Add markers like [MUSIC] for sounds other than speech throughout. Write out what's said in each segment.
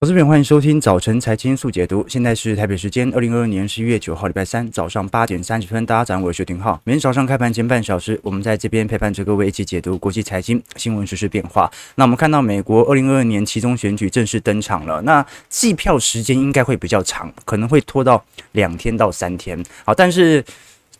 投资朋友，欢迎收听早晨财经速解读。现在是台北时间二零二二年十一月九号，礼拜三早上八点三十分。大家早上好，我是薛廷浩。每天早上开盘前半小时，我们在这边陪伴着各位一起解读国际财经新闻实、时变化。那我们看到美国二零二二年期中选举正式登场了。那计票时间应该会比较长，可能会拖到两天到三天。好，但是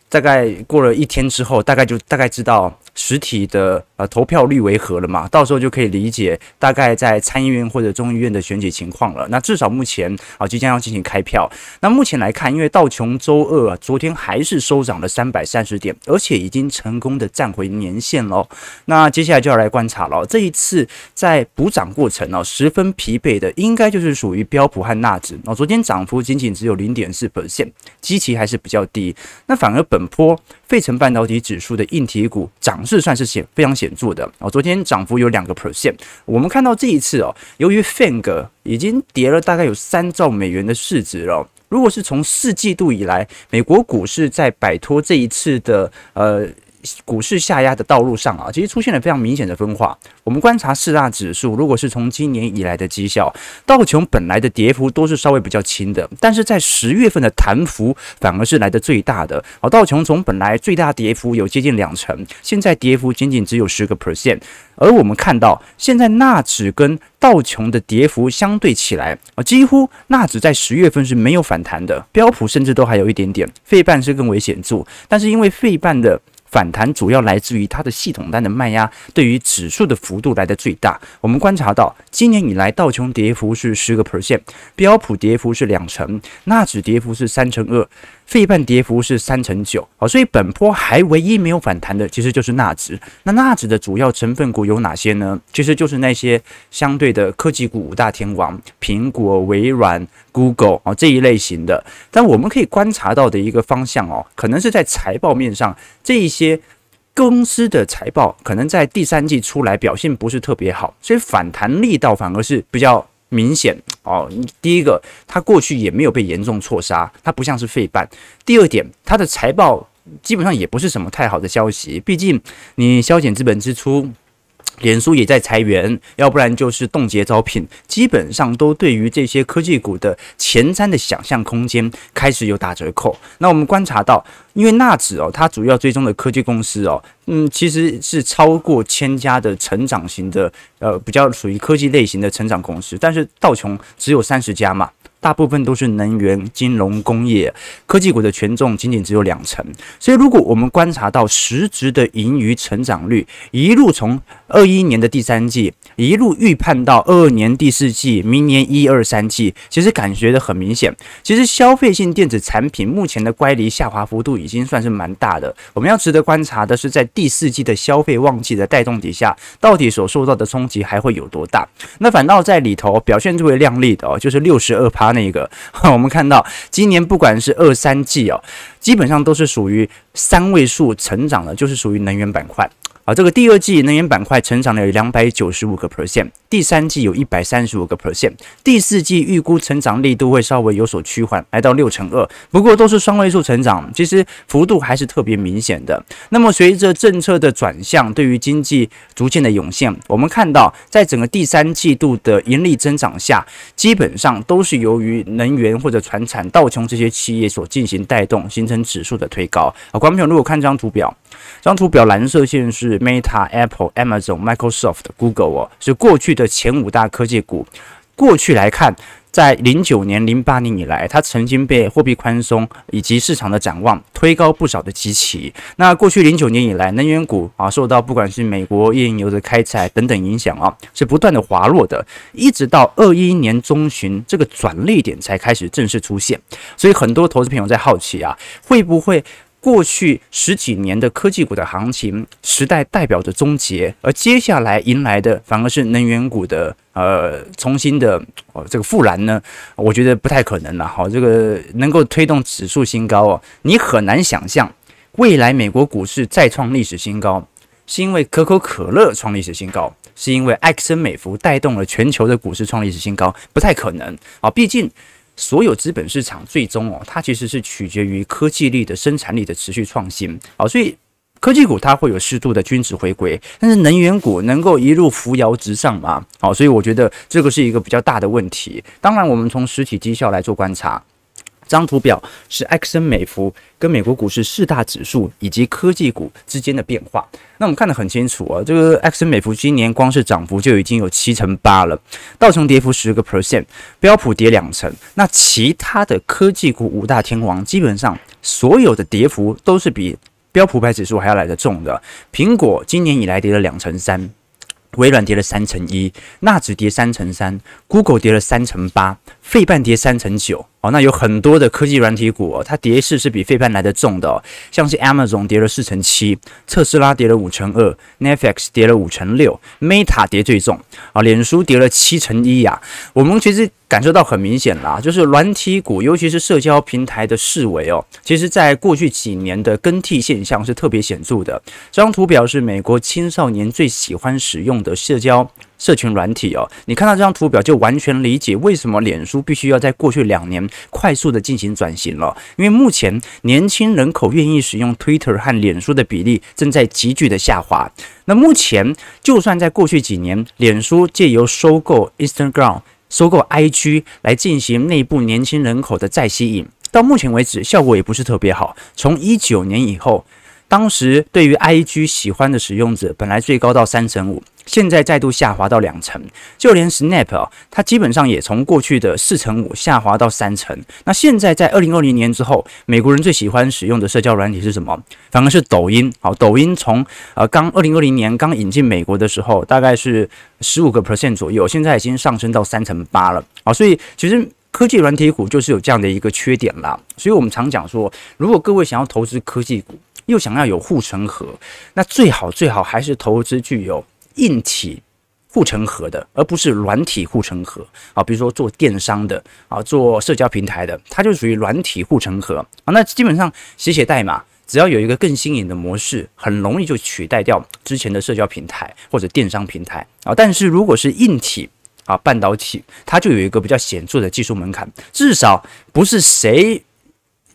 大概过了一天之后，大概就大概知道。实体的呃投票率为何了嘛？到时候就可以理解大概在参议院或者众议院的选举情况了。那至少目前啊即将要进行开票。那目前来看，因为道琼周二啊昨天还是收涨了三百三十点，而且已经成功的站回年线喽。那接下来就要来观察了。这一次在补涨过程呢，十分疲惫的应该就是属于标普和纳指哦。昨天涨幅仅仅只有零点四 percent，基期还是比较低。那反而本波费城半导体指数的硬体股涨。势算是显非常显著的哦，昨天涨幅有两个 percent。我们看到这一次哦，由于 FANG 已经跌了大概有三兆美元的市值了。如果是从四季度以来，美国股市在摆脱这一次的呃。股市下压的道路上啊，其实出现了非常明显的分化。我们观察四大指数，如果是从今年以来的绩效，道琼本来的跌幅都是稍微比较轻的，但是在十月份的弹幅反而是来的最大的。好，道琼从本来最大跌幅有接近两成，现在跌幅仅仅只有十个 percent。而我们看到，现在纳指跟道琼的跌幅相对起来啊，几乎纳指在十月份是没有反弹的，标普甚至都还有一点点，费半是更为显著。但是因为费半的反弹主要来自于它的系统单的卖压，对于指数的幅度来的最大。我们观察到，今年以来道琼跌幅是十个 percent，标普跌幅是两成，纳指跌幅是三成二。费半跌幅是三成九，啊，所以本波还唯一没有反弹的，其实就是纳指。那纳指的主要成分股有哪些呢？其实就是那些相对的科技股五大天王，苹果、微软、Google 啊这一类型的。但我们可以观察到的一个方向哦，可能是在财报面上，这一些公司的财报可能在第三季出来表现不是特别好，所以反弹力道反而是比较。明显哦，第一个，它过去也没有被严重错杀，它不像是废办。第二点，它的财报基本上也不是什么太好的消息，毕竟你削减资本支出。脸书也在裁员，要不然就是冻结招聘，基本上都对于这些科技股的前瞻的想象空间开始有打折扣。那我们观察到，因为纳指哦，它主要追踪的科技公司哦，嗯，其实是超过千家的成长型的，呃，比较属于科技类型的成长公司，但是道琼只有三十家嘛。大部分都是能源、金融、工业、科技股的权重仅仅只有两成，所以如果我们观察到实质的盈余成长率，一路从二一年的第三季一路预判到二二年第四季，明年一二三季，其实感觉的很明显。其实消费性电子产品目前的乖离下滑幅度已经算是蛮大的。我们要值得观察的是，在第四季的消费旺季的带动底下，到底所受到的冲击还会有多大？那反倒在里头表现最为亮丽的哦，就是六十二趴。那个，[LAUGHS] 我们看到今年不管是二三季哦，基本上都是属于三位数成长的，就是属于能源板块。啊，这个第二季能源板块成长了有两百九十五个 percent，第三季有一百三十五个 percent，第四季预估成长力度会稍微有所趋缓，来到六成二，不过都是双位数成长，其实幅度还是特别明显的。那么随着政策的转向，对于经济逐渐的涌现，我们看到在整个第三季度的盈利增长下，基本上都是由于能源或者传产、道琼这些企业所进行带动，形成指数的推高。啊，观众朋友如果看这张图表，这张图表蓝色线是。Meta、Apple、Amazon、Microsoft、Google 哦，是过去的前五大科技股。过去来看，在零九年、零八年以来，它曾经被货币宽松以及市场的展望推高不少的基期。那过去零九年以来，能源股啊，受到不管是美国页岩油的开采等等影响啊，是不断的滑落的，一直到二一年中旬这个转捩点才开始正式出现。所以很多投资朋友在好奇啊，会不会？过去十几年的科技股的行情时代代表着终结，而接下来迎来的反而是能源股的呃重新的哦这个复燃呢？我觉得不太可能了。好，这个能够推动指数新高哦，你很难想象未来美国股市再创历史新高，是因为可口可乐创历史新高，是因为埃克森美孚带动了全球的股市创历史新高，不太可能啊，毕竟。所有资本市场最终哦，它其实是取决于科技力的生产力的持续创新好，所以科技股它会有适度的均值回归，但是能源股能够一路扶摇直上吗？好，所以我觉得这个是一个比较大的问题。当然，我们从实体绩效来做观察。这张图表是埃克森美孚跟美国股市四大指数以及科技股之间的变化。那我们看得很清楚啊，这个埃克森美孚今年光是涨幅就已经有七成八了，道琼跌幅十个 percent，标普跌两成。那其他的科技股五大天王，基本上所有的跌幅都是比标普百指数还要来得重的。苹果今年以来跌了两成三。微软跌了三成一，纳指跌三成三，Google 跌了三成八，费半跌三成九。哦，那有很多的科技软体股哦，它跌势是比费半来得重的哦，像是 Amazon 跌了四成七，特斯拉跌了五成二，Netflix 跌了五成六，Meta 跌最重啊，脸书跌了七成一呀。我们其实感受到很明显啦，就是软体股，尤其是社交平台的式微哦，其实在过去几年的更替现象是特别显著的。这张图表是美国青少年最喜欢使用的社交。社群软体哦，你看到这张图表就完全理解为什么脸书必须要在过去两年快速的进行转型了。因为目前年轻人口愿意使用 Twitter 和脸书的比例正在急剧的下滑。那目前就算在过去几年，脸书借由收购 Instagram、收购 IG 来进行内部年轻人口的再吸引，到目前为止效果也不是特别好。从一九年以后。当时对于 IG 喜欢的使用者本来最高到三成五，现在再度下滑到两成。就连 Snap 啊，它基本上也从过去的四成五下滑到三成。那现在在二零二零年之后，美国人最喜欢使用的社交软体是什么？反而是抖音。好，抖音从呃刚二零二零年刚引进美国的时候，大概是十五个 percent 左右，现在已经上升到三成八了。好，所以其实科技软体股就是有这样的一个缺点啦。所以我们常讲说，如果各位想要投资科技股，又想要有护城河，那最好最好还是投资具有硬体护城河的，而不是软体护城河啊。比如说做电商的啊，做社交平台的，它就属于软体护城河啊。那基本上写写代码，只要有一个更新颖的模式，很容易就取代掉之前的社交平台或者电商平台啊。但是如果是硬体啊，半导体，它就有一个比较显著的技术门槛，至少不是谁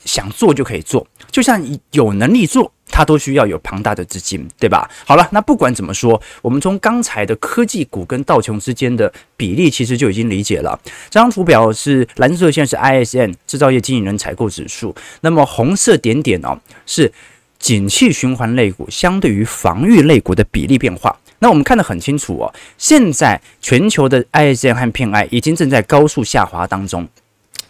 想做就可以做。就像有能力做，它都需要有庞大的资金，对吧？好了，那不管怎么说，我们从刚才的科技股跟道琼之间的比例，其实就已经理解了。这张图表是蓝色线是 ISM 制造业经营人采购指数，那么红色点点哦是景气循环类股相对于防御类股的比例变化。那我们看得很清楚哦，现在全球的 ISM 和 PMI 已经正在高速下滑当中。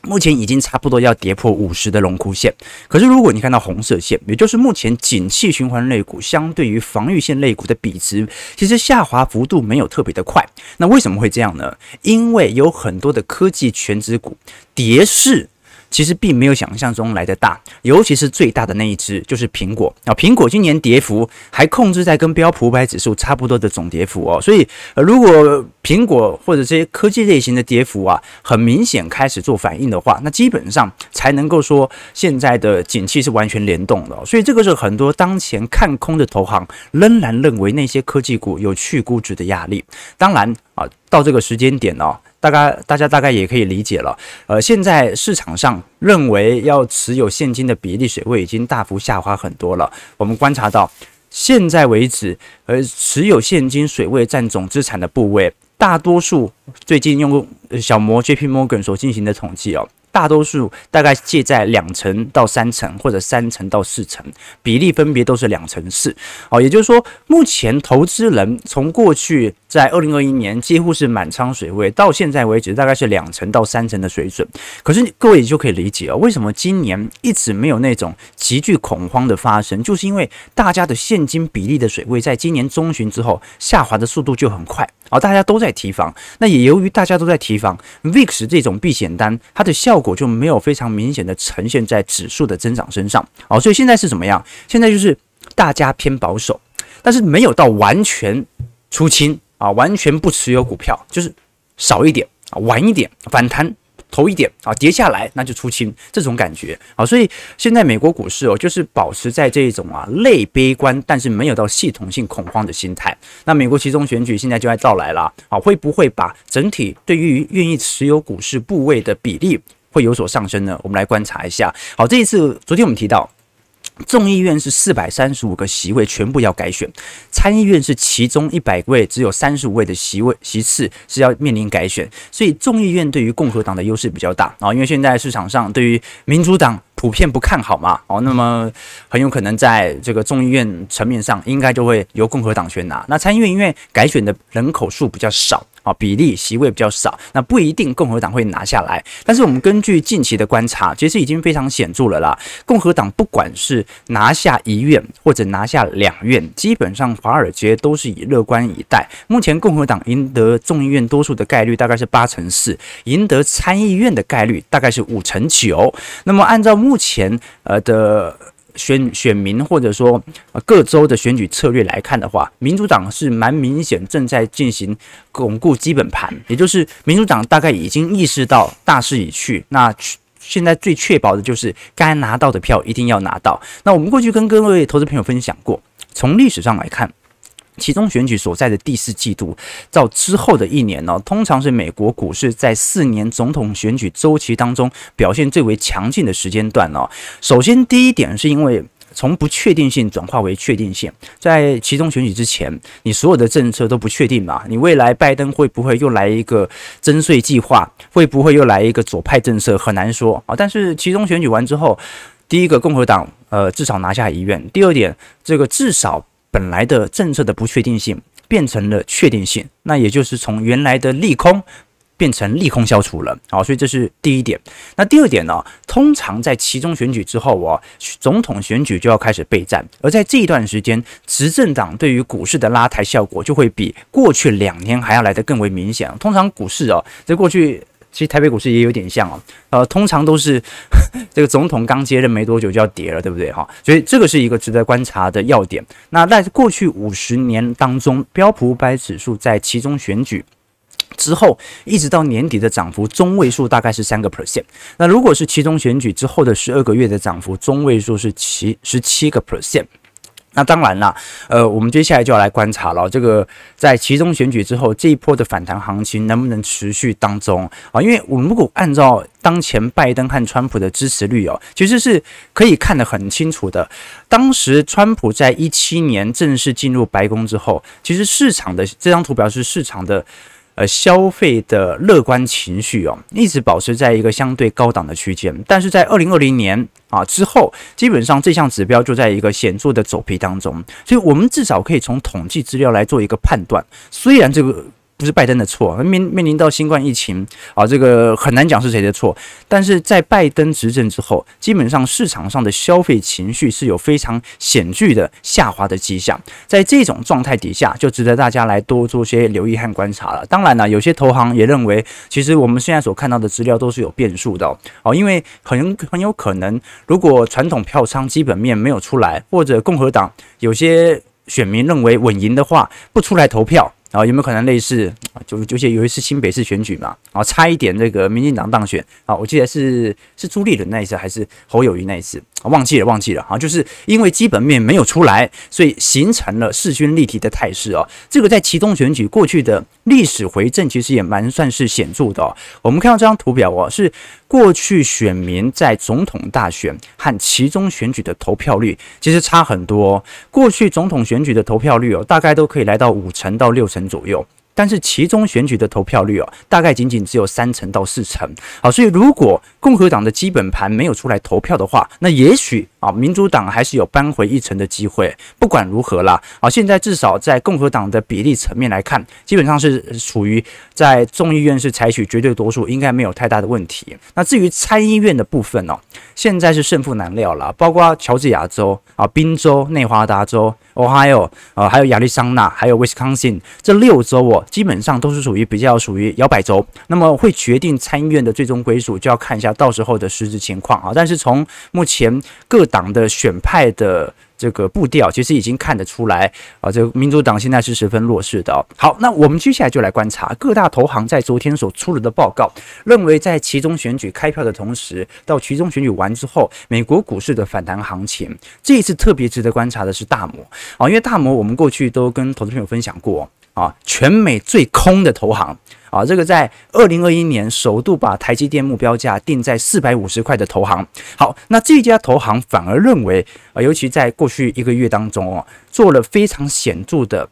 目前已经差不多要跌破五十的荣枯线，可是如果你看到红色线，也就是目前景气循环类股相对于防御线类股的比值，其实下滑幅度没有特别的快。那为什么会这样呢？因为有很多的科技全值股跌势。其实并没有想象中来的大，尤其是最大的那一只就是苹果啊。苹果今年跌幅还控制在跟标普五百指数差不多的总跌幅哦。所以，呃，如果苹果或者这些科技类型的跌幅啊，很明显开始做反应的话，那基本上才能够说现在的景气是完全联动的。所以，这个是很多当前看空的投行仍然认为那些科技股有去估值的压力。当然啊，到这个时间点呢。大概大家大概也可以理解了，呃，现在市场上认为要持有现金的比例水位已经大幅下滑很多了。我们观察到，现在为止，呃，持有现金水位占总资产的部位，大多数最近用小摩 JP Morgan 所进行的统计哦。大多数大概介在两成到三成，或者三成到四成，比例分别都是两成四。哦，也就是说，目前投资人从过去在二零二一年几乎是满仓水位，到现在为止大概是两成到三成的水准。可是各位也就可以理解哦，为什么今年一直没有那种急剧恐慌的发生，就是因为大家的现金比例的水位在今年中旬之后下滑的速度就很快。哦，大家都在提防，那也由于大家都在提防 VIX 这种避险单，它的效果。就没有非常明显的呈现在指数的增长身上，好，所以现在是怎么样？现在就是大家偏保守，但是没有到完全出清啊，完全不持有股票，就是少一点啊，晚一点反弹。投一点啊，跌下来那就出清，这种感觉啊，所以现在美国股市哦，就是保持在这种啊类悲观，但是没有到系统性恐慌的心态。那美国其中选举现在就要到来了啊，会不会把整体对于愿意持有股市部位的比例会有所上升呢？我们来观察一下。好，这一次昨天我们提到众议院是四百三十五个席位，全部要改选；参议院是其中一百位只有三十五位的席位席次是要面临改选，所以众议院对于共和党的优势比较大啊。因为现在市场上对于民主党普遍不看好嘛，哦，那么很有可能在这个众议院层面上，应该就会由共和党选拿。那参议院因为改选的人口数比较少。啊，比例席位比较少，那不一定共和党会拿下来。但是我们根据近期的观察，其实已经非常显著了啦。共和党不管是拿下一院或者拿下两院，基本上华尔街都是以乐观以待。目前共和党赢得众议院多数的概率大概是八成四，赢得参议院的概率大概是五成九。那么按照目前呃的。选选民或者说各州的选举策略来看的话，民主党是蛮明显正在进行巩固基本盘，也就是民主党大概已经意识到大势已去，那现在最确保的就是该拿到的票一定要拿到。那我们过去跟各位投资朋友分享过，从历史上来看。其中选举所在的第四季度到之后的一年呢，通常是美国股市在四年总统选举周期当中表现最为强劲的时间段哦。首先，第一点是因为从不确定性转化为确定性，在其中选举之前，你所有的政策都不确定嘛，你未来拜登会不会又来一个增税计划，会不会又来一个左派政策，很难说啊。但是其中选举完之后，第一个共和党呃至少拿下一院，第二点这个至少。本来的政策的不确定性变成了确定性，那也就是从原来的利空变成利空消除了。好，所以这是第一点。那第二点呢？通常在其中选举之后啊，总统选举就要开始备战，而在这一段时间，执政党对于股市的拉抬效果就会比过去两年还要来得更为明显。通常股市啊，在过去。其实台北股市也有点像哦，呃，通常都是 [LAUGHS] 这个总统刚接任没多久就要跌了，对不对哈？所以这个是一个值得观察的要点。那在过去五十年当中，标普五百指数在其中选举之后，一直到年底的涨幅中位数大概是三个 percent。那如果是其中选举之后的十二个月的涨幅中位数是七十七个 percent。那当然啦，呃，我们接下来就要来观察了，这个在其中选举之后这一波的反弹行情能不能持续当中啊？因为我们如果按照当前拜登和川普的支持率哦，其实是可以看得很清楚的。当时川普在一七年正式进入白宫之后，其实市场的这张图表是市场的。呃，消费的乐观情绪哦，一直保持在一个相对高档的区间，但是在二零二零年啊之后，基本上这项指标就在一个显著的走皮当中，所以我们至少可以从统计资料来做一个判断，虽然这个。不是拜登的错，面面临到新冠疫情啊，这个很难讲是谁的错。但是在拜登执政之后，基本上市场上的消费情绪是有非常显著的下滑的迹象。在这种状态底下，就值得大家来多做些留意和观察了。当然呢，有些投行也认为，其实我们现在所看到的资料都是有变数的哦，因为很很有可能，如果传统票仓基本面没有出来，或者共和党有些选民认为稳赢的话，不出来投票。啊，有没有可能类似啊？就就有一次新北市选举嘛，啊，差一点这个民进党当选啊，我记得是是朱立伦那一次还是侯友谊那一次啊？忘记了，忘记了啊，就是因为基本面没有出来，所以形成了势均力敌的态势哦。这个在其中选举过去的历史回正其实也蛮算是显著的哦。我们看到这张图表哦，是。过去选民在总统大选和其中选举的投票率其实差很多。过去总统选举的投票率哦，大概都可以来到五成到六成左右。但是其中选举的投票率哦，大概仅仅只有三成到四成。好，所以如果共和党的基本盘没有出来投票的话，那也许啊，民主党还是有扳回一城的机会。不管如何啦，啊，现在至少在共和党的比例层面来看，基本上是处于在众议院是采取绝对多数，应该没有太大的问题。那至于参议院的部分哦，现在是胜负难料了，包括乔治亚州啊、宾州、内华达州、Ohio 啊，还有亚利桑那，还有 Wisconsin 这六州哦。基本上都是属于比较属于摇摆州，那么会决定参议院的最终归属，就要看一下到时候的实质情况啊。但是从目前各党的选派的这个步调，其实已经看得出来啊，这民主党现在是十分弱势的。好，那我们接下来就来观察各大投行在昨天所出了的报告，认为在其中选举开票的同时，到其中选举完之后，美国股市的反弹行情，这一次特别值得观察的是大摩啊，因为大摩我们过去都跟投资朋友分享过。啊，全美最空的投行啊，这个在二零二一年首度把台积电目标价定在四百五十块的投行。好，那这家投行反而认为啊，尤其在过去一个月当中哦，做了非常显著的。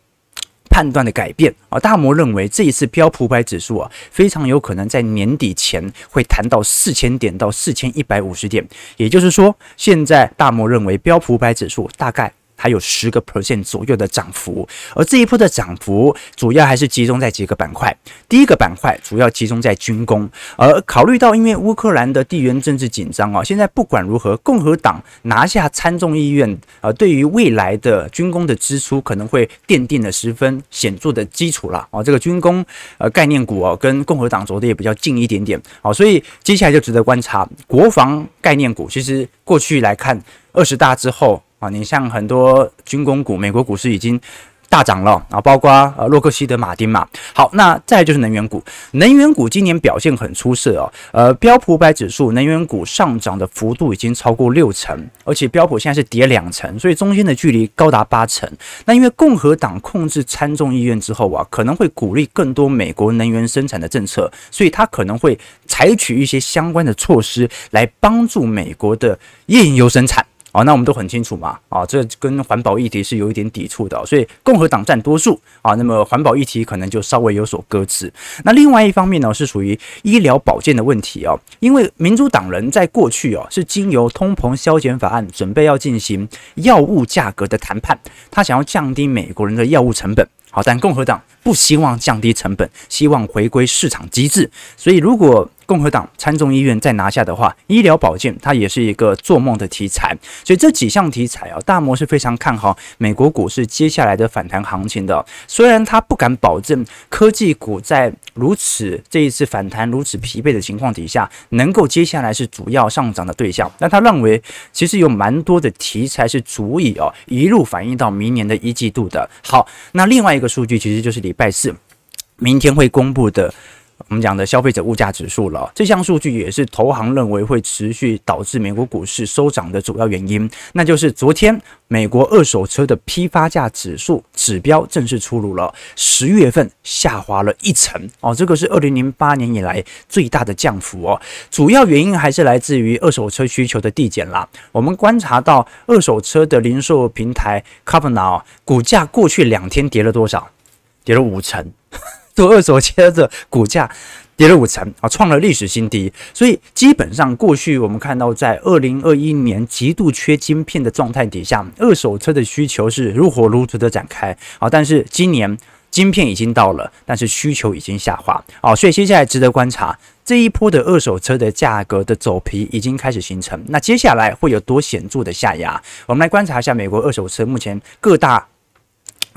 判断的改变啊，大摩认为这一次标普五百指数啊，非常有可能在年底前会弹到四千点到四千一百五十点，也就是说，现在大摩认为标普五百指数大概。还有十个 percent 左右的涨幅，而这一波的涨幅主要还是集中在几个板块。第一个板块主要集中在军工，而考虑到因为乌克兰的地缘政治紧张啊，现在不管如何，共和党拿下参众议院，呃，对于未来的军工的支出可能会奠定了十分显著的基础了啊。这个军工呃概念股哦，跟共和党走的也比较近一点点啊，所以接下来就值得观察国防概念股。其实过去来看二十大之后。啊，你像很多军工股，美国股市已经大涨了啊，包括呃洛克希德马丁嘛。好，那再就是能源股，能源股今年表现很出色哦。呃，标普五百指数能源股上涨的幅度已经超过六成，而且标普现在是跌两成，所以中间的距离高达八成。那因为共和党控制参众议院之后啊，可能会鼓励更多美国能源生产的政策，所以他可能会采取一些相关的措施来帮助美国的页岩油生产。哦，那我们都很清楚嘛，啊，这跟环保议题是有一点抵触的，所以共和党占多数啊，那么环保议题可能就稍微有所搁置。那另外一方面呢，是属于医疗保健的问题哦，因为民主党人在过去哦是经由通膨削减法案准备要进行药物价格的谈判，他想要降低美国人的药物成本。好，但共和党不希望降低成本，希望回归市场机制，所以如果共和党参众议院再拿下的话，医疗保健它也是一个做梦的题材。所以这几项题材啊，大摩是非常看好美国股市接下来的反弹行情的。虽然他不敢保证科技股在如此这一次反弹如此疲惫的情况底下，能够接下来是主要上涨的对象，但他认为其实有蛮多的题材是足以哦一路反映到明年的一季度的。好，那另外一个数据其实就是礼拜四明天会公布的。我们讲的消费者物价指数了，这项数据也是投行认为会持续导致美国股市收涨的主要原因。那就是昨天美国二手车的批发价指数指标正式出炉了，十月份下滑了一成哦，这个是二零零八年以来最大的降幅哦。主要原因还是来自于二手车需求的递减啦。我们观察到二手车的零售平台 Carvana 股价过去两天跌了多少？跌了五成。做二手车的股价跌了五成啊，创了历史新低。所以基本上过去我们看到，在二零二一年极度缺晶片的状态底下，二手车的需求是如火如荼的展开啊。但是今年晶片已经到了，但是需求已经下滑啊。所以接下来值得观察这一波的二手车的价格的走皮已经开始形成。那接下来会有多显著的下压？我们来观察一下美国二手车目前各大。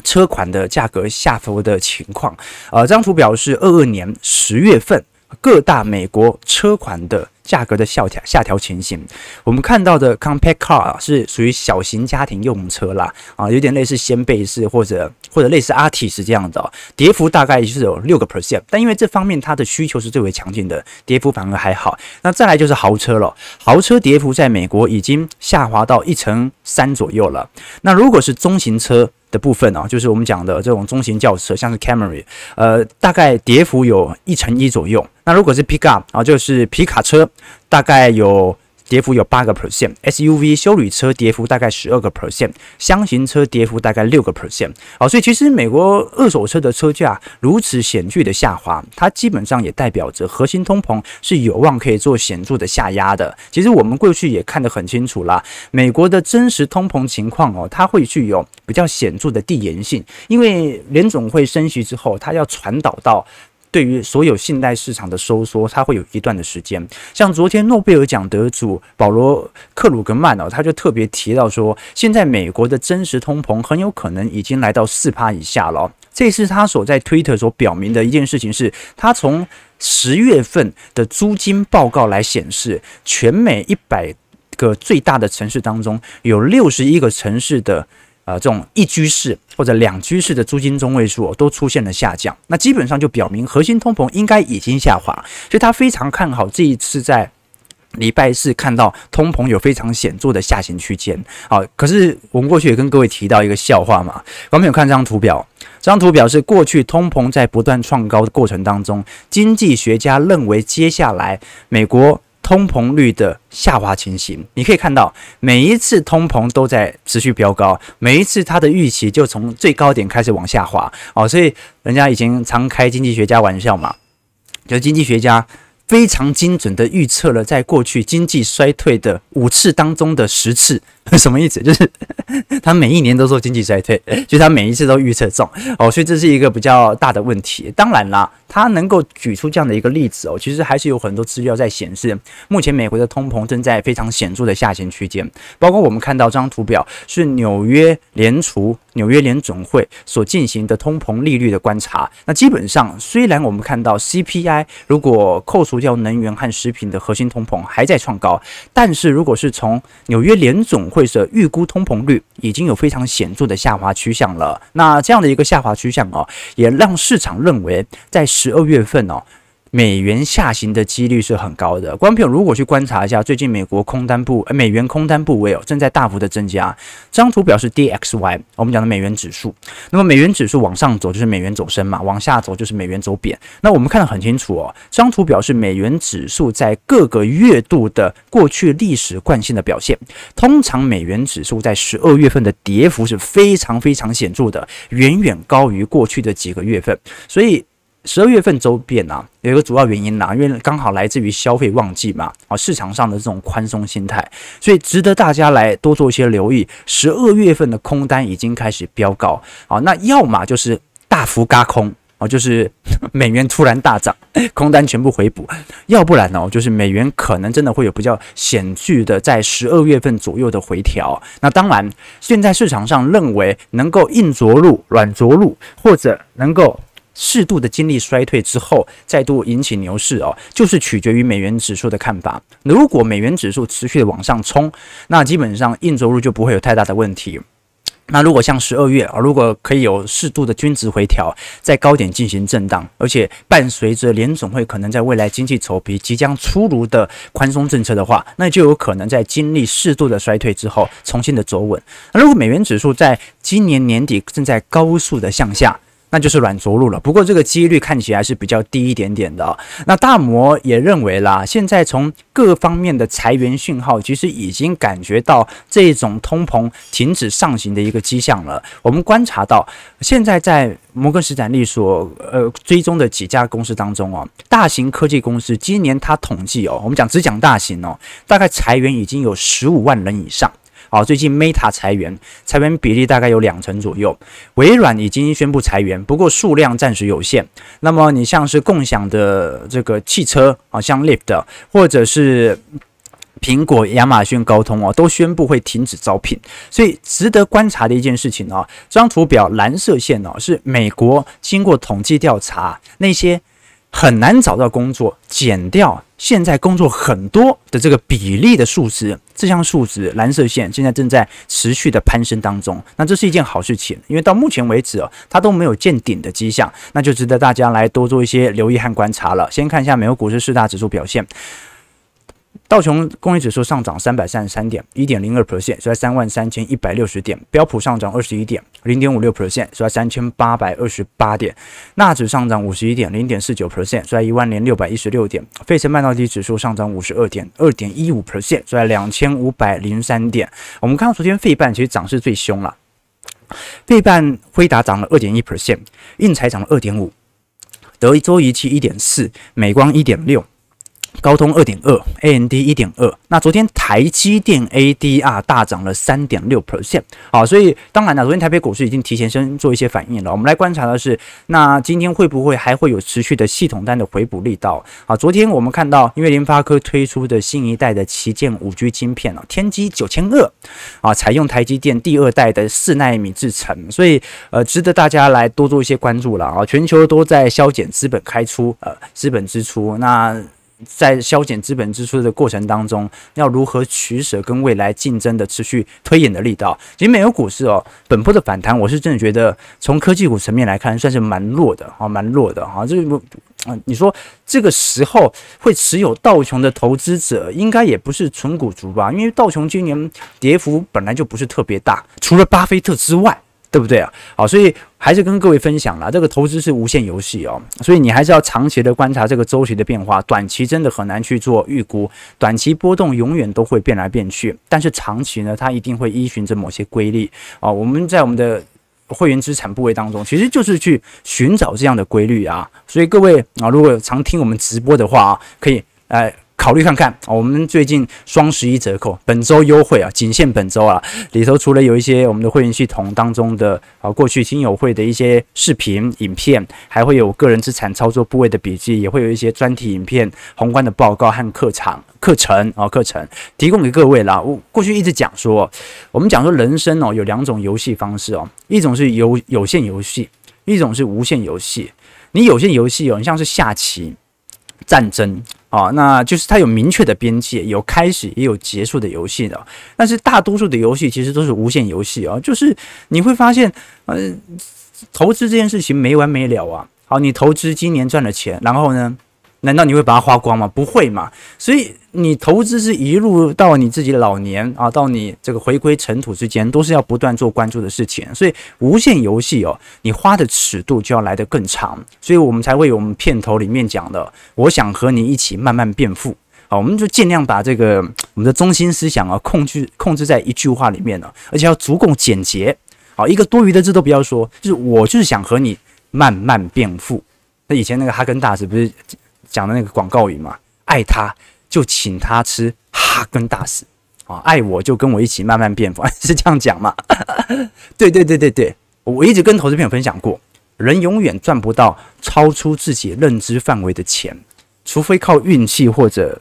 车款的价格下浮的情况，呃，这张图表示二二年十月份各大美国车款的价格的下调下调情形。我们看到的 compact car 是属于小型家庭用车啦，啊，有点类似掀背式或者或者类似 Altis 这样的，跌幅大概是有六个 percent。但因为这方面它的需求是最为强劲的，跌幅反而还好。那再来就是豪车了，豪车跌幅在美国已经下滑到一成三左右了。那如果是中型车，的部分啊，就是我们讲的这种中型轿车，像是 Camry，呃，大概跌幅有一成一左右。那如果是 Pickup 啊，就是皮卡车，大概有。跌幅有八个 percent，SUV 休旅车跌幅大概十二个 percent，厢型车跌幅大概六个 percent。好，所以其实美国二手车的车价如此显著的下滑，它基本上也代表着核心通膨是有望可以做显著的下压的。其实我们过去也看得很清楚啦，美国的真实通膨情况哦，它会具有比较显著的递延性，因为联总会升息之后，它要传导到。对于所有信贷市场的收缩，它会有一段的时间。像昨天诺贝尔奖得主保罗克鲁格曼哦，他就特别提到说，现在美国的真实通膨很有可能已经来到四趴以下了。这是他所在推特所表明的一件事情，是他从十月份的租金报告来显示，全美一百个最大的城市当中，有六十一个城市的。呃，这种一居室或者两居室的租金中位数都出现了下降，那基本上就表明核心通膨应该已经下滑，所以他非常看好这一次在礼拜四看到通膨有非常显著的下行区间，好，可是我们过去也跟各位提到一个笑话嘛，有没有看这张图表？这张图表是过去通膨在不断创高的过程当中，经济学家认为接下来美国通膨率的下滑情形。你可以看到，每一次通膨都在持续飙高，每一次它的预期就从最高点开始往下滑，哦，所以人家以前常开经济学家玩笑嘛，就经济学家。非常精准的预测了，在过去经济衰退的五次当中的十次，[LAUGHS] 什么意思？就是 [LAUGHS] 他每一年都说经济衰退，就他每一次都预测中哦，所以这是一个比较大的问题。当然啦，他能够举出这样的一个例子哦，其实还是有很多资料在显示，目前美国的通膨正在非常显著的下行区间，包括我们看到这张图表是纽约联储。纽约联总会所进行的通膨利率的观察，那基本上虽然我们看到 CPI 如果扣除掉能源和食品的核心通膨还在创高，但是如果是从纽约联总会的预估通膨率已经有非常显著的下滑趋向了。那这样的一个下滑趋向哦，也让市场认为在十二月份哦。美元下行的几率是很高的。观众朋友，如果去观察一下最近美国空单部，美元空单部位哦，正在大幅的增加。张图表示 DXY，我们讲的美元指数。那么美元指数往上走就是美元走升嘛，往下走就是美元走贬。那我们看得很清楚哦，张图表示美元指数在各个月度的过去历史惯性的表现。通常美元指数在十二月份的跌幅是非常非常显著的，远远高于过去的几个月份。所以。十二月份周变啊，有一个主要原因啦，因为刚好来自于消费旺季嘛，啊，市场上的这种宽松心态，所以值得大家来多做一些留意。十二月份的空单已经开始飙高，啊，那要么就是大幅轧空，啊，就是 [LAUGHS] 美元突然大涨，[LAUGHS] 空单全部回补；要不然呢，就是美元可能真的会有比较显著的在十二月份左右的回调。那当然，现在市场上认为能够硬着陆、软着陆，或者能够。适度的经历衰退之后，再度引起牛市哦，就是取决于美元指数的看法。如果美元指数持续的往上冲，那基本上硬着陆就不会有太大的问题。那如果像十二月啊，如果可以有适度的均值回调，在高点进行震荡，而且伴随着联总会可能在未来经济丑皮即将出炉的宽松政策的话，那就有可能在经历适度的衰退之后，重新的走稳。那如果美元指数在今年年底正在高速的向下，那就是软着陆了，不过这个几率看起来是比较低一点点的。那大摩也认为啦，现在从各方面的裁员讯号，其实已经感觉到这种通膨停止上行的一个迹象了。我们观察到，现在在摩根士丹利所呃追踪的几家公司当中哦，大型科技公司今年它统计哦，我们讲只讲大型哦，大概裁员已经有十五万人以上。好，最近 Meta 裁员，裁员比例大概有两成左右。微软已经宣布裁员，不过数量暂时有限。那么你像是共享的这个汽车啊，像 Lyft 或者是苹果、亚马逊、高通哦，都宣布会停止招聘。所以值得观察的一件事情啊，这张图表蓝色线哦，是美国经过统计调查那些。很难找到工作，减掉现在工作很多的这个比例的数值，这项数值蓝色线现在正在持续的攀升当中。那这是一件好事情，因为到目前为止哦，它都没有见顶的迹象，那就值得大家来多做一些留意和观察了。先看一下美国股市四大指数表现。道琼工业指数上涨三百三十三点，一点零二 percent，收在三万三千一百六十点。标普上涨二十一点，零点五六 percent，收在三千八百二十八点。纳指上涨五十一点，零点四九 percent，收在一万零六百一十六点。费城半导体指数上涨五十二点，二点一五 percent，收在两千五百零三点。我们看到昨天费半其实涨势最凶了，费半辉达涨了二点一 percent，应材涨了二点五，德州仪器一点四，美光一点六。高通二点二，AMD 一点二。那昨天台积电 ADR 大涨了三点六 percent。好，所以当然了，昨天台北股市已经提前先做一些反应了。我们来观察的是，那今天会不会还会有持续的系统单的回补力道？好，昨天我们看到，因为联发科推出的新一代的旗舰五 G 晶片啊，天玑九千二啊，采用台积电第二代的四纳米制程，所以呃，值得大家来多做一些关注了啊。全球都在削减资本开出，呃，资本支出，那。在削减资本支出的过程当中，要如何取舍跟未来竞争的持续推演的力道？其实美国股市哦，本波的反弹，我是真的觉得从科技股层面来看，算是蛮弱的啊，蛮弱的哈。这个啊，你说这个时候会持有道琼的投资者，应该也不是纯股族吧？因为道琼今年跌幅本来就不是特别大，除了巴菲特之外。对不对啊？好，所以还是跟各位分享了，这个投资是无限游戏哦，所以你还是要长期的观察这个周期的变化，短期真的很难去做预估，短期波动永远都会变来变去，但是长期呢，它一定会依循着某些规律啊。我们在我们的会员资产部位当中，其实就是去寻找这样的规律啊。所以各位啊，如果常听我们直播的话啊，可以来。考虑看看，我们最近双十一折扣，本周优惠啊，仅限本周啊。里头除了有一些我们的会员系统当中的啊，过去亲友会的一些视频影片，还会有个人资产操作部位的笔记，也会有一些专题影片、宏观的报告和课程课程啊课程提供给各位啦。我过去一直讲说，我们讲说人生哦有两种游戏方式哦，一种是有有限游戏，一种是无限游戏。你有限游戏哦，你像是下棋、战争。啊、那就是它有明确的边界，有开始也有结束的游戏的。但是大多数的游戏其实都是无限游戏啊，就是你会发现，呃，投资这件事情没完没了啊。好，你投资今年赚了钱，然后呢？难道你会把它花光吗？不会嘛。所以你投资是一路到你自己老年啊，到你这个回归尘土之间，都是要不断做关注的事情。所以无限游戏哦，你花的尺度就要来得更长。所以我们才会有我们片头里面讲的，我想和你一起慢慢变富。好，我们就尽量把这个我们的中心思想啊，控制控制在一句话里面呢，而且要足够简洁。好，一个多余的字都不要说，就是我就是想和你慢慢变富。那以前那个哈根达斯不是？讲的那个广告语嘛，爱他就请他吃哈根达斯啊，爱我就跟我一起慢慢变富，[LAUGHS] 是这样讲嘛？[LAUGHS] 对对对对对，我一直跟投资朋友分享过，人永远赚不到超出自己认知范围的钱，除非靠运气或者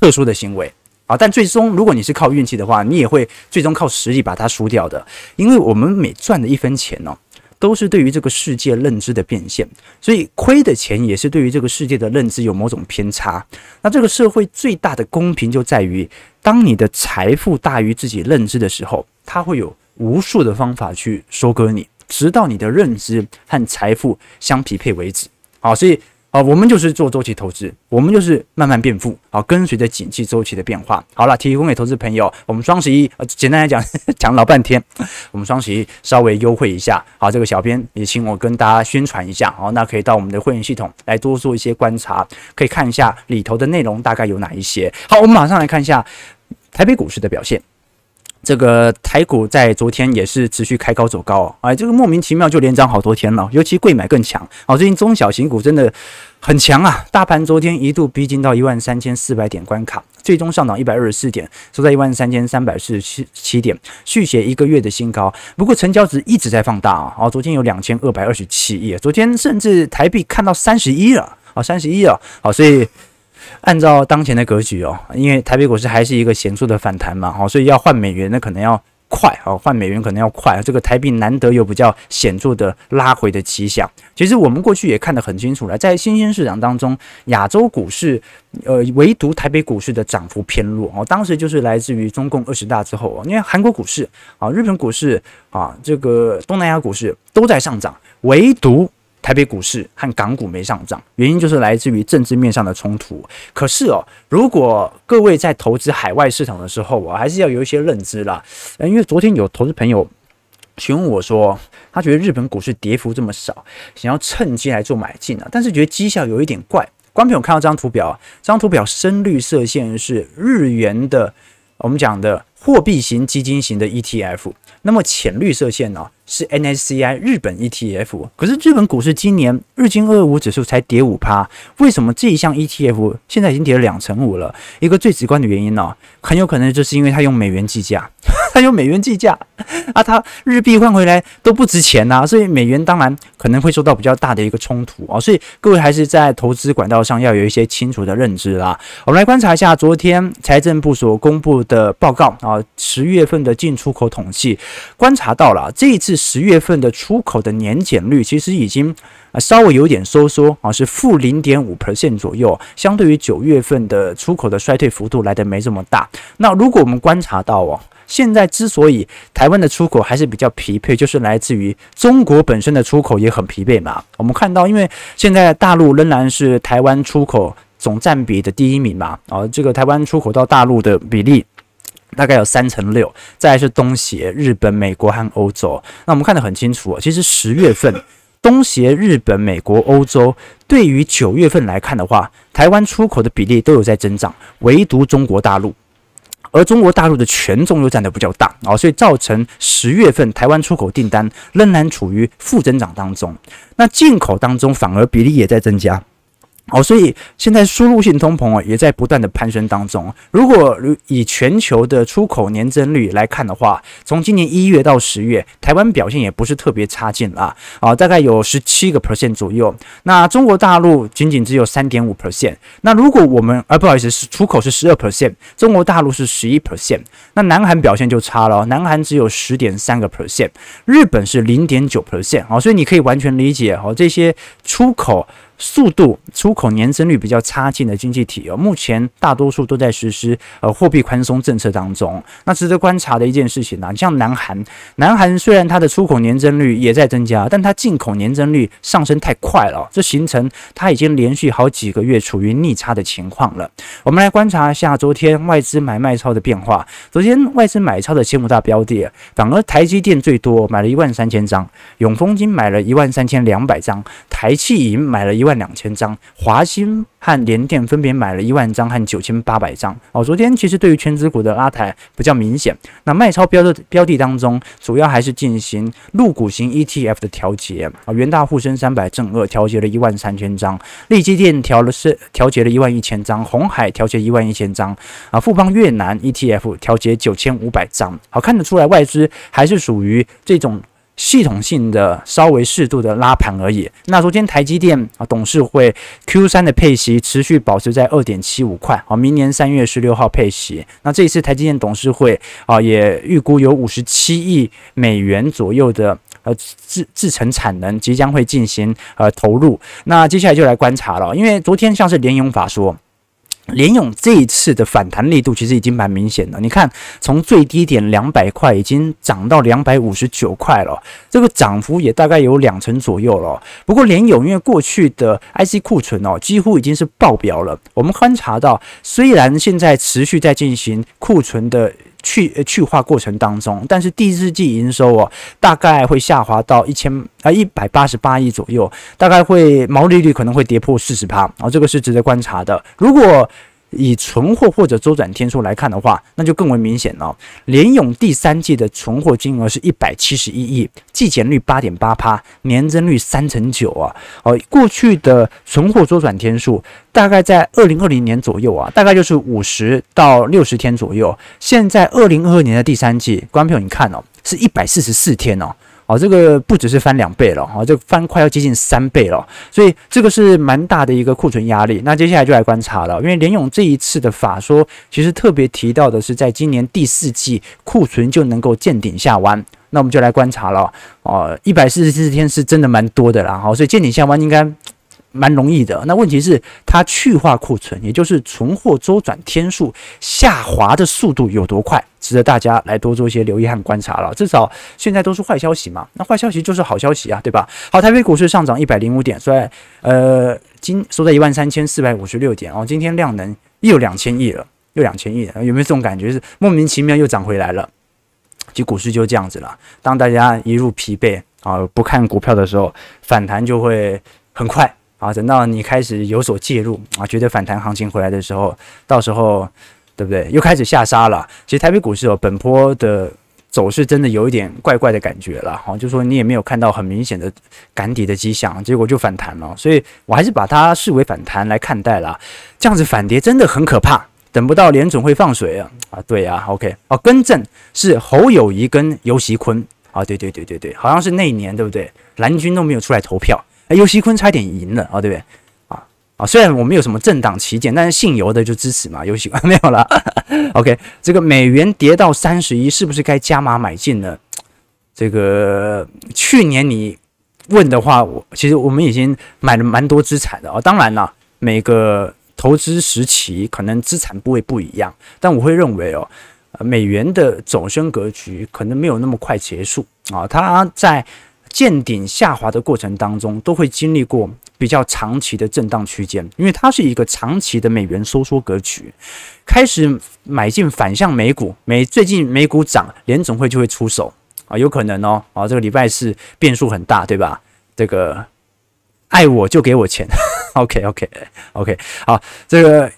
特殊的行为啊。但最终，如果你是靠运气的话，你也会最终靠实力把它输掉的，因为我们每赚的一分钱呢、都是对于这个世界认知的变现，所以亏的钱也是对于这个世界的认知有某种偏差。那这个社会最大的公平就在于，当你的财富大于自己认知的时候，它会有无数的方法去收割你，直到你的认知和财富相匹配为止。好，所以。啊，我们就是做周期投资，我们就是慢慢变富，好，跟随着景气周期的变化。好了，提供给投资朋友，我们双十一，呃，简单来讲，[LAUGHS] 讲老半天，我们双十一稍微优惠一下，好，这个小编也请我跟大家宣传一下，好，那可以到我们的会员系统来多做一些观察，可以看一下里头的内容大概有哪一些。好，我们马上来看一下台北股市的表现。这个台股在昨天也是持续开高走高啊，哎，这个莫名其妙就连涨好多天了，尤其贵买更强啊，最近中小型股真的很强啊，大盘昨天一度逼近到一万三千四百点关卡，最终上涨一百二十四点，收在一万三千三百四十七点，续写一个月的新高。不过成交值一直在放大啊，哦，昨天有两千二百二十七亿，昨天甚至台币看到三十一了啊，三十一了，好，所以。按照当前的格局哦，因为台北股市还是一个显著的反弹嘛，好，所以要换美元那可能要快啊，换美元可能要快。这个台币难得有比较显著的拉回的迹象。其实我们过去也看得很清楚了，在新兴市场当中，亚洲股市呃，唯独台北股市的涨幅偏弱哦。当时就是来自于中共二十大之后哦，因为韩国股市啊、日本股市啊、这个东南亚股市都在上涨，唯独。台北股市和港股没上涨，原因就是来自于政治面上的冲突。可是哦，如果各位在投资海外市场的时候，我还是要有一些认知啦。因为昨天有投资朋友询问我说，他觉得日本股市跌幅这么少，想要趁机来做买进啊，但是觉得绩效有一点怪。观众朋友看到这张图表，这张图表深绿色线是日元的，我们讲的货币型基金型的 ETF。那么浅绿色线呢、是 NSCI 日本 ETF，可是日本股市今年日经二二五指数才跌五趴，为什么这一项 ETF 现在已经跌了两成五了？一个最直观的原因呢、很有可能就是因为它用美元计价，它用美元计价啊，它日币换回来都不值钱呐，所以美元当然可能会受到比较大的一个冲突啊，所以各位还是在投资管道上要有一些清楚的认知啦。我们来观察一下昨天财政部所公布的报告啊，十月份的进出口统计，观察到了这一次十月份的出口的年减率其实已经啊稍微有点收缩啊，是负零点五 percent 左右，相对于九月份的出口的衰退幅度来得没这么大。那如果我们观察到哦。现在之所以台湾的出口还是比较疲惫，就是来自于中国本身的出口也很疲惫嘛。我们看到，因为现在大陆仍然是台湾出口总占比的第一名嘛，啊，这个台湾出口到大陆的比例大概有三成六，再来是东协、日本、美国和欧洲。那我们看得很清楚，其实十月份 [LAUGHS] 东协、日本、美国、欧洲对于九月份来看的话，台湾出口的比例都有在增长，唯独中国大陆。而中国大陆的权重又占得比较大啊，所以造成十月份台湾出口订单仍然处于负增长当中，那进口当中反而比例也在增加。哦，所以现在输入性通膨啊，也在不断的攀升当中。如果以全球的出口年增率来看的话，从今年一月到十月，台湾表现也不是特别差劲啦，啊，大概有十七个 percent 左右。那中国大陆仅仅只有三点五 percent。那如果我们啊，不好意思，是出口是十二 percent，中国大陆是十一 percent。那南韩表现就差了，南韩只有十点三个 percent，日本是零点九 percent。啊，所以你可以完全理解哦，这些出口。速度出口年增率比较差劲的经济体哦，目前大多数都在实施呃货币宽松政策当中。那值得观察的一件事情呢，像南韩，南韩虽然它的出口年增率也在增加，但它进口年增率上升太快了，这形成它已经连续好几个月处于逆差的情况了。我们来观察一下昨天外资买卖超的变化。昨天外资买超的前五大标的，反而台积电最多，买了一万三千张；永丰金买了一万三千两百张；台企银买了一。一万两千张，华兴和联电分别买了一万张和九千八百张。哦，昨天其实对于权值股的拉抬比较明显。那卖超标的标的当中，主要还是进行陆股型 ETF 的调节啊。元大沪深三百正二调节了一万三千张，利基电调了是调节了一万一千张，鸿海调节一万一千张啊。富邦越南 ETF 调节九千五百张。好，看得出来外资还是属于这种。系统性的稍微适度的拉盘而已。那昨天台积电啊董事会 Q 三的配息持续保持在二点七五块，啊，明年三月十六号配息。那这一次台积电董事会啊也预估有五十七亿美元左右的呃制制程产能即将会进行呃投入。那接下来就来观察了，因为昨天像是联咏法说。联咏这一次的反弹力度其实已经蛮明显的，你看从最低点两百块已经涨到两百五十九块了，这个涨幅也大概有两成左右了。不过联咏因为过去的 IC 库存哦几乎已经是爆表了，我们观察到虽然现在持续在进行库存的。去去化过程当中，但是第四季营收哦，大概会下滑到一千啊一百八十八亿左右，大概会毛利率可能会跌破四十趴，啊，这个是值得观察的。如果以存货或者周转天数来看的话，那就更为明显了。联咏第三季的存货金额是一百七十一亿，季减率八点八趴，年增率三成九啊。哦，过去的存货周转天数大概在二零二零年左右啊，大概就是五十到六十天左右。现在二零二二年的第三季，观众朋友你看哦，是一百四十四天哦。哦，这个不只是翻两倍了，哦，这翻快要接近三倍了，所以这个是蛮大的一个库存压力。那接下来就来观察了，因为联勇这一次的法说，其实特别提到的是在今年第四季库存就能够见顶下弯，那我们就来观察了。哦，一百四十四天是真的蛮多的啦，好，所以见顶下弯应该。蛮容易的，那问题是它去化库存，也就是存货周转天数下滑的速度有多快，值得大家来多做一些留意和观察了。至少现在都是坏消息嘛，那坏消息就是好消息啊，对吧？好，台北股市上涨一百零五点，所以呃，今收在一万三千四百五十六点哦，今天量能又两千亿了，又两千亿了，有没有这种感觉？是莫名其妙又涨回来了？就股市就这样子了，当大家一入疲惫啊，不看股票的时候，反弹就会很快。啊，等到你开始有所介入啊，觉得反弹行情回来的时候，到时候对不对？又开始下杀了。其实台北股市哦，本波的走势真的有一点怪怪的感觉了。哈，就说你也没有看到很明显的赶底的迹象，结果就反弹了。所以我还是把它视为反弹来看待了。这样子反跌真的很可怕。等不到联总会放水啊啊，对啊，OK 哦，更正是侯友谊跟游锡堃啊，对对对对对，好像是那一年对不对？蓝军都没有出来投票，哎，游锡堃差点赢了啊，对不对？啊啊，虽然我没有什么政党旗舰，但是姓游的就支持嘛，游锡堃 [LAUGHS] 没有了。OK，这个美元跌到三十一，是不是该加码买进呢？这个去年你问的话，我其实我们已经买了蛮多资产的啊。当然了，每个投资时期可能资产部位不一样，但我会认为哦，美元的走升格局可能没有那么快结束啊。它在见顶下滑的过程当中，都会经历过比较长期的震荡区间，因为它是一个长期的美元收缩格局。开始买进反向美股，美最近美股涨，联总会就会出手。啊，有可能哦，啊，这个礼拜四变数很大，对吧？这个爱我就给我钱，[LAUGHS] OK，OK，OK，、好，这个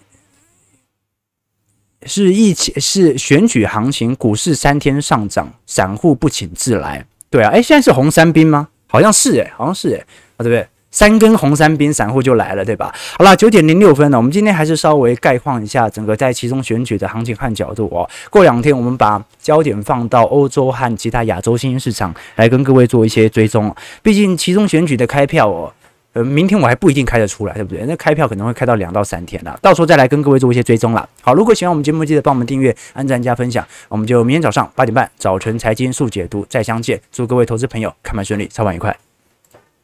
是疫情是选举行情，股市三天上涨，散户不请自来，对啊，哎，现在是红三兵吗？好像是哎，好像是哎，啊，对不对？三根红三兵，散户就来了，对吧？好了，九点零六分了，我们今天还是稍微概况一下整个在其中选举的行情和角度哦。过两天我们把焦点放到欧洲和其他亚洲新兴市场来跟各位做一些追踪。毕竟其中选举的开票哦，呃，明天我还不一定开得出来，对不对？那开票可能会开到两到三天了，到时候再来跟各位做一些追踪了。好，如果喜欢我们节目，记得帮我们订阅、按赞加分享。我们就明天早上八点半早晨财经速解读再相见。祝各位投资朋友开盘顺利，操盘愉快。